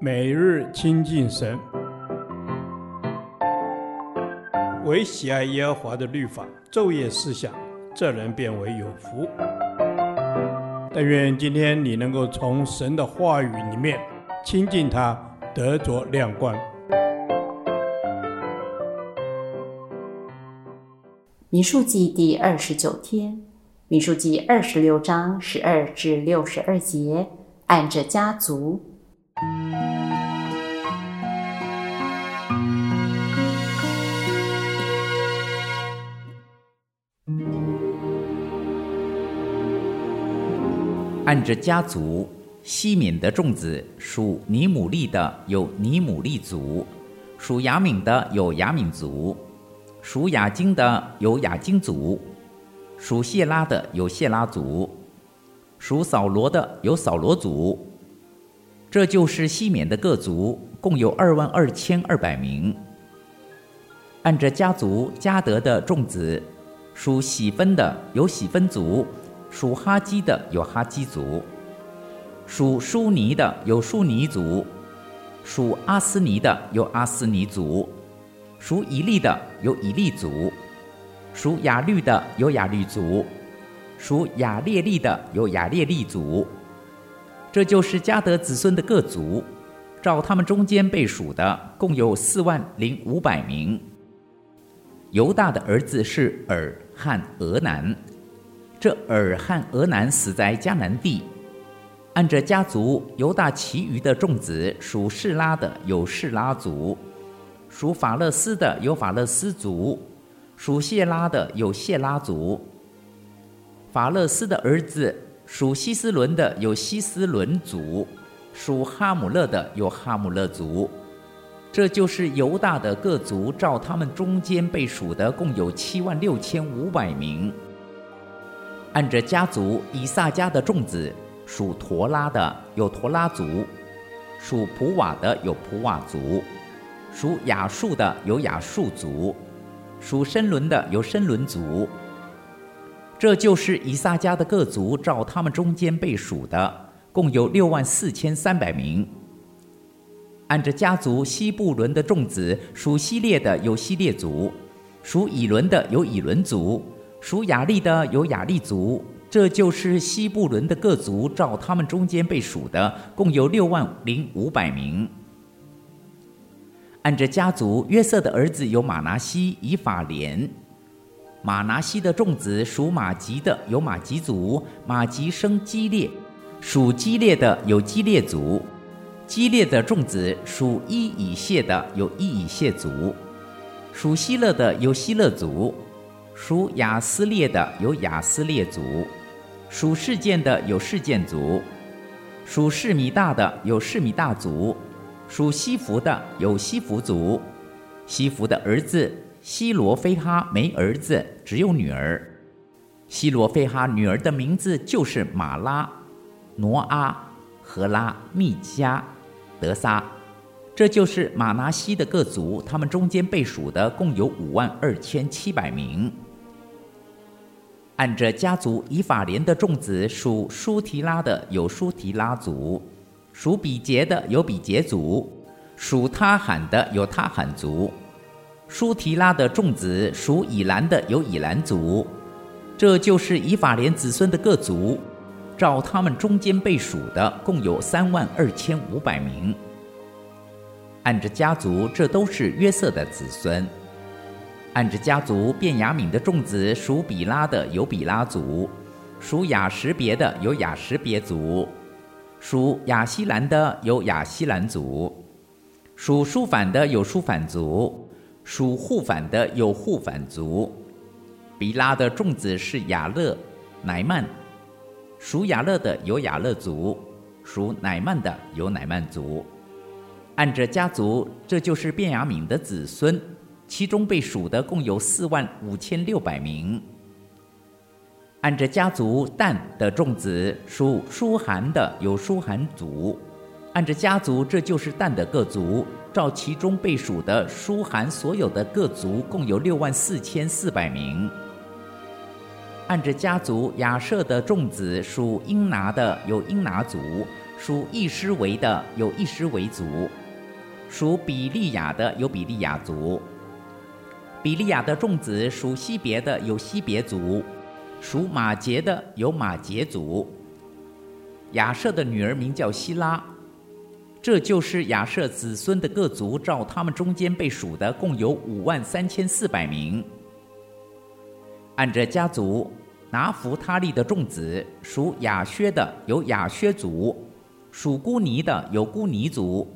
每日亲近神，唯喜爱耶和华的律法，昼夜思想，这人便为有福。但愿今天你能够从神的话语里面亲近他，得着亮光。民数记第二十九天，民数记二十六章十二至六十二节，按着家族。按着家族，西缅的众子属尼姆利的有尼姆利族，属雅敏的有雅敏族，属亚京的有亚京族，属谢拉的有谢拉族，属扫罗的有扫罗族。这就是西缅的各族，共有二万二千二百名。按着家族，加德的众子属喜分的有喜分族。属哈基的有哈基族，属舒尼的有舒尼族，属阿斯尼的有阿斯尼族，属以利的有以利族，属雅律的有雅律族，属雅列利的有雅列利族。这就是迦得子孙的各族，照他们中间被数的，共有四万零五百名。犹大的儿子是珥和俄南。这尔汉俄南死在迦南地。按着家族，犹大其余的众子属示拉的有示拉族，属法勒斯的有法勒斯族，属谢拉的有谢拉族。法勒斯的儿子属希斯伦的有希斯伦族，属哈姆勒的有哈姆勒族。这就是犹大的各族，照他们中间被数的，共有七万六千五百名。按着家族，以萨迦的众子属陀拉的有陀拉族，属普瓦的有普瓦族，属亚述的有亚述族，属申伦的有申伦族。这就是以萨迦的各族，照他们中间被数的，共有六万四千三百名。按着家族，西布伦的众子属希列的有希列族，属以伦的有以伦族。属雅利的有雅利族，这就是西布伦的各族，照他们中间被数的，共有六万零五百名。按着家族，约瑟的儿子有马拿西、以法莲。马拿西的众子属马吉的有马吉族，马吉生基列，属基列的有基列族。基列的众子属伊以谢的有伊以谢族，属希勒的有希勒族。属亚斯列的有亚斯列族，属事件的有事件族，属示米大的有示米大族，属西弗的有西弗族。西弗的儿子西罗非哈没儿子，只有女儿。西罗非哈女儿的名字就是马拉、挪阿、荷拉、密加，德撒。这就是马拿西的各族，他们中间被数的共有五万二千七百名。按着家族，以法莲的众子属舒提拉的有舒提拉族，属比杰的有比杰族，属他罕的有他罕族。舒提拉的众子属以兰的有以兰族。这就是以法莲子孙的各族，照他们中间被数的，共有三万二千五百名。按着家族，这都是约瑟的子孙。按着家族，便雅敏的众子属比拉的有比拉族，属雅什别的有雅什别族，属亚西兰的有亚西兰族，属书反的有书反族，属护反的有护反族。比拉的众子是雅勒、乃曼，属雅勒的有雅勒族，属乃曼的有乃曼族。按着家族，这就是便雅敏的子孙。其中被数的共有四万五千六百名。按着家族，旦的众子属舒韩的有舒韩族。按着家族，这就是旦的各族。照其中被数的舒韩所有的各族共有六万四千四百名。按着家族，亚舍的众子属英拿的有英拿族，属易施为的有易施为族；属比利亚的有比利亚族。比利亚的众子属西别的有西别族；属马杰的有马杰族。亚设的女儿名叫希拉。这就是亚设子孙的各族，照他们中间被数的，共有五万三千四百名。按着家族，拿弗他利的众子属亚薛的有亚薛族，属孤尼的有孤尼族，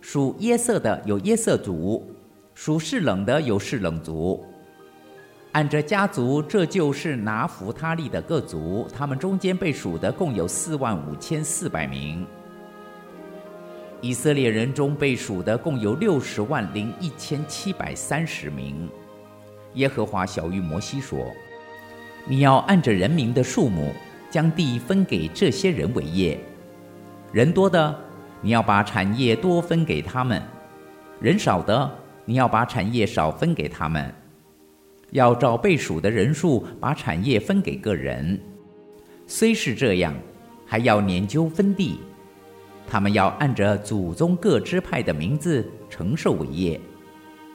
属耶色的有耶色族，属是冷的有是冷族。按着家族，这就是拿弗他利的各族，他们中间被数的共有四万五千四百名。以色列人中被数的共有六十万零一千七百三十名。耶和华晓諭摩西说：“你要按着人民的数目，将地分给这些人为业。人多的，你要把产业多分给他们；人少的，你要把产业少分给他们。要照被数的人数，把产业分给个人。虽是这样，还要拈阄分地。”他们要按着祖宗各支派的名字承受伟业，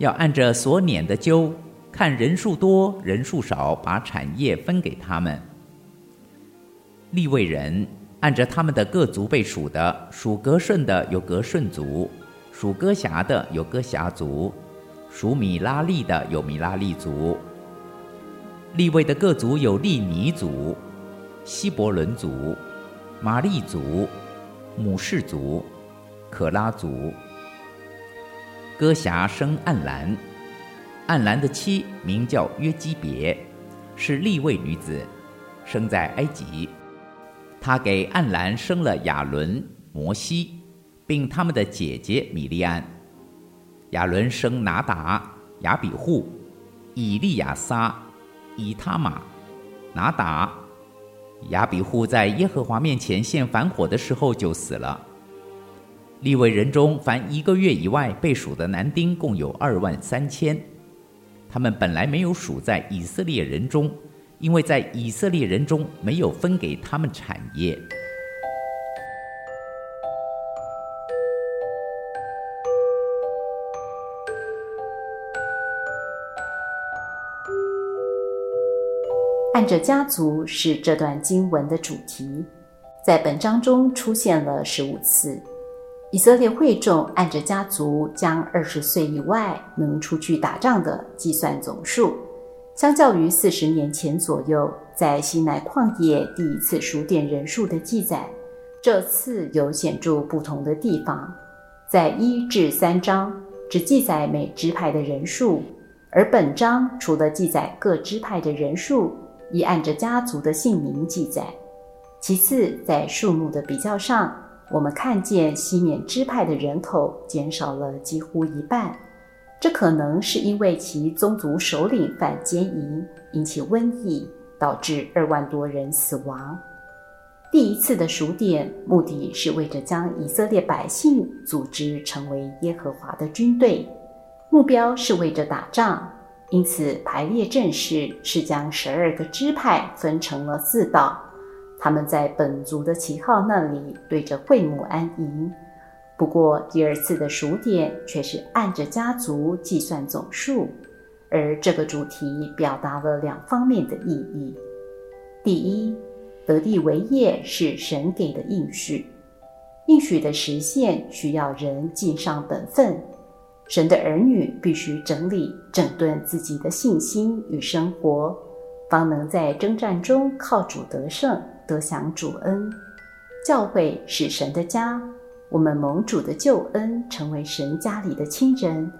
要按着所撵的阄，看人数多人数少，把产业分给他们。立位人按着他们的各族被数的，属革顺的有革顺族，属哥辖的有哥辖族，属米拉利的有米拉利族。利未的各族有利尼族、希伯伦族、玛利族。母氏族、可拉族。哥辖生暗兰，暗兰的妻名叫约基别，是利未女子，生在埃及。她给暗兰生了亚伦、摩西，并他们的姐姐米利暗。亚伦生拿达、亚比户、以利亚撒、以他玛、拿达。亚比户在耶和华面前献燔火的时候就死了。利未人中凡一个月以外被数的男丁共有二万三千，他们本来没有数在以色列人中，因为在以色列人中没有分给他们产业。按着家族是这段经文的主题，在本章中出现了十五次。以色列会众按着家族将二十岁以外能出去打仗的计算总数，相较于四十年前左右在西奈旷野第一次数点人数的记载，这次有显著不同的地方。在一至三章只记载每支派的人数，而本章除了记载各支派的人数。亦按着家族的姓名记载。其次，在数目的比较上，我们看见西缅支派的人口减少了几乎一半。这可能是因为其宗族首领犯奸淫，引起瘟疫，导致二万多人死亡。第一次的数点目的是为着将以色列百姓组织成为耶和华的军队，目标是为着打仗。因此，排列阵势是将十二个支派分成了四道，他们在本族的旗号那里对着会母安营。不过，第二次的数点却是按着家族计算总数，而这个主题表达了两方面的意义：第一，得地为业是神给的应许，应许的实现需要人尽上本分。神的儿女必须整理、整顿自己的信心与生活，方能在征战中靠主得胜，得享主恩。教会是神的家，我们蒙主的救恩，成为神家里的亲人。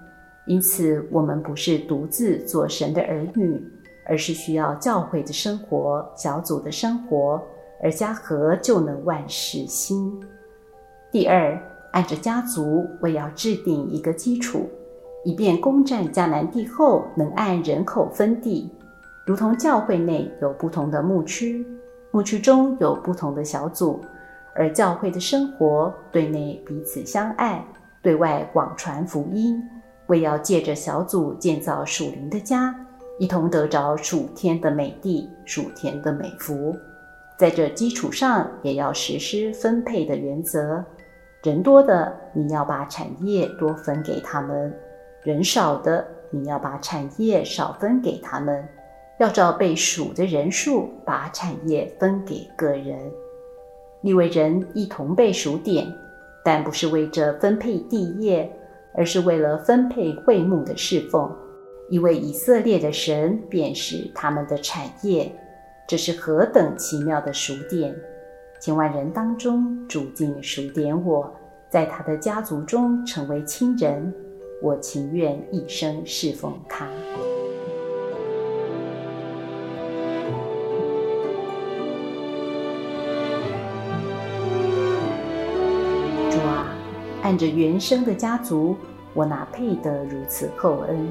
因此，我们不是独自做神的儿女，而是需要教会的生活、小组的生活，而家和就能万事兴。第二。按着家族，为要制定一个基础，以便攻占迦南地后能按人口分地，如同教会内有不同的牧区，牧区中有不同的小组，而教会的生活对内彼此相爱，对外广传福音，为要借着小组建造属灵的家，一同得着属天的美地、属天的美福。在这基础上，也要实施分配的原则。人多的，你要把产业多分给他们；人少的，你要把产业少分给他们。要照被数的人数，把产业分给个人。利未人一同被数点，但不是为着分配地业，而是为了分配会幕的侍奉。因为以色列的神便是他们的产业。这是何等奇妙的数点！千万人当中，主竟数点我，在他的家族中成为亲人，我情愿一生侍奉他。主啊，按着原生的家族，我哪配得如此厚恩？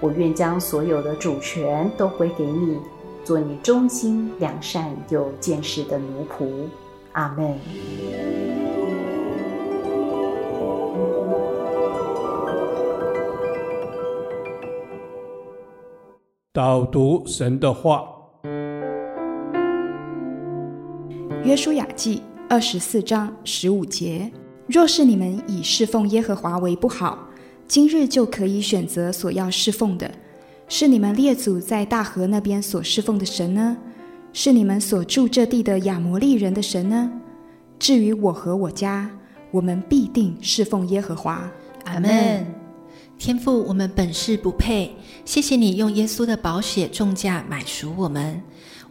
我愿将所有的主权都归给你。做你忠心、良善又见识的奴仆，阿门。导读神的话，约书亚记二十四章十五节：若是你们以侍奉耶和华为不好，今日就可以选择所要侍奉的。是你们列祖在大河那边所侍奉的神呢？是你们所住这地的亚摩利人的神呢？至于我和我家，我们必定侍奉耶和华。阿门。天父，我们本是不配，谢谢你用耶稣的宝血重价买赎我们。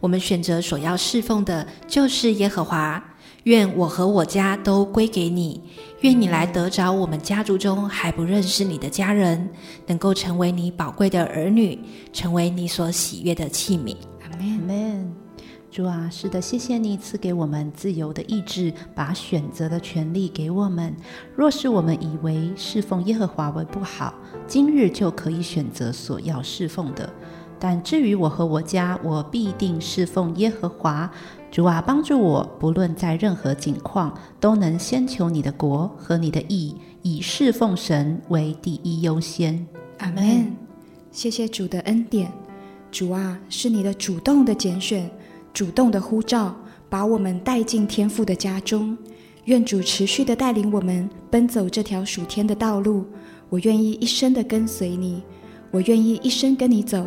我们选择所要侍奉的，就是耶和华。愿我和我家都归给你。愿你来得着我们家族中还不认识你的家人，能够成为你宝贵的儿女，成为你所喜悦的器皿。阿门。阿门。主啊，是的，谢谢你赐给我们自由的意志，把选择的权利给我们。若是我们以为侍奉耶和华为不好，今日就可以选择所要侍奉的。但至于我和我家，我必定侍奉耶和华。主啊，帮助我，不论在任何境况，都能先求你的国和你的义，以侍奉神为第一优先。阿门。谢谢主的恩典。主啊，是你的主动的拣选，主动的呼召，把我们带进天父的家中。愿主持续的带领我们奔走这条属天的道路。我愿意一生的跟随你，我愿意一生跟你走。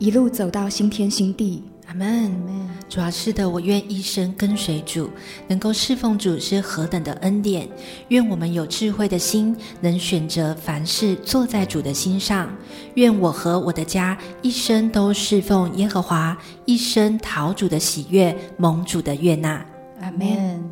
一路走到新天新地，阿门。主啊，是的，我愿一生跟随主，能够侍奉主是何等的恩典。愿我们有智慧的心，能选择凡事做在主的心上。愿我和我的家一生都侍奉耶和华，一生讨主的喜悦，蒙主的悦纳。阿门。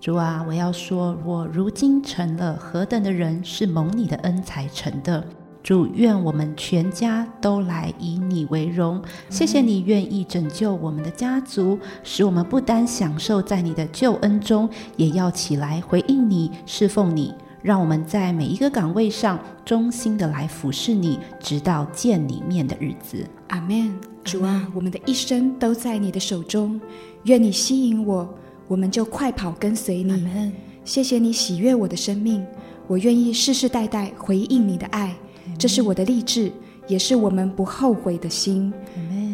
主啊，我要说，我如今成了何等的人，是蒙你的恩才成的。主，愿我们全家都来以你为荣。谢谢你愿意拯救我们的家族，使我们不单享受在你的救恩中，也要起来回应你、侍奉你。让我们在每一个岗位上忠心的来服侍你，直到见你面的日子。阿门。主啊，我们的一生都在你的手中，愿你吸引我，我们就快跑跟随你。阿门。谢谢你喜悦我的生命，我愿意世世代代回应你的爱。这是我的励志，也是我们不后悔的心。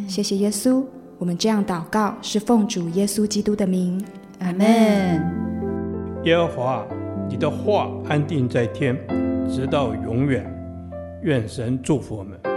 谢谢耶稣，我们这样祷告是奉主耶稣基督的名。阿门。耶和华，你的话安定在天，直到永远。愿神祝福我们。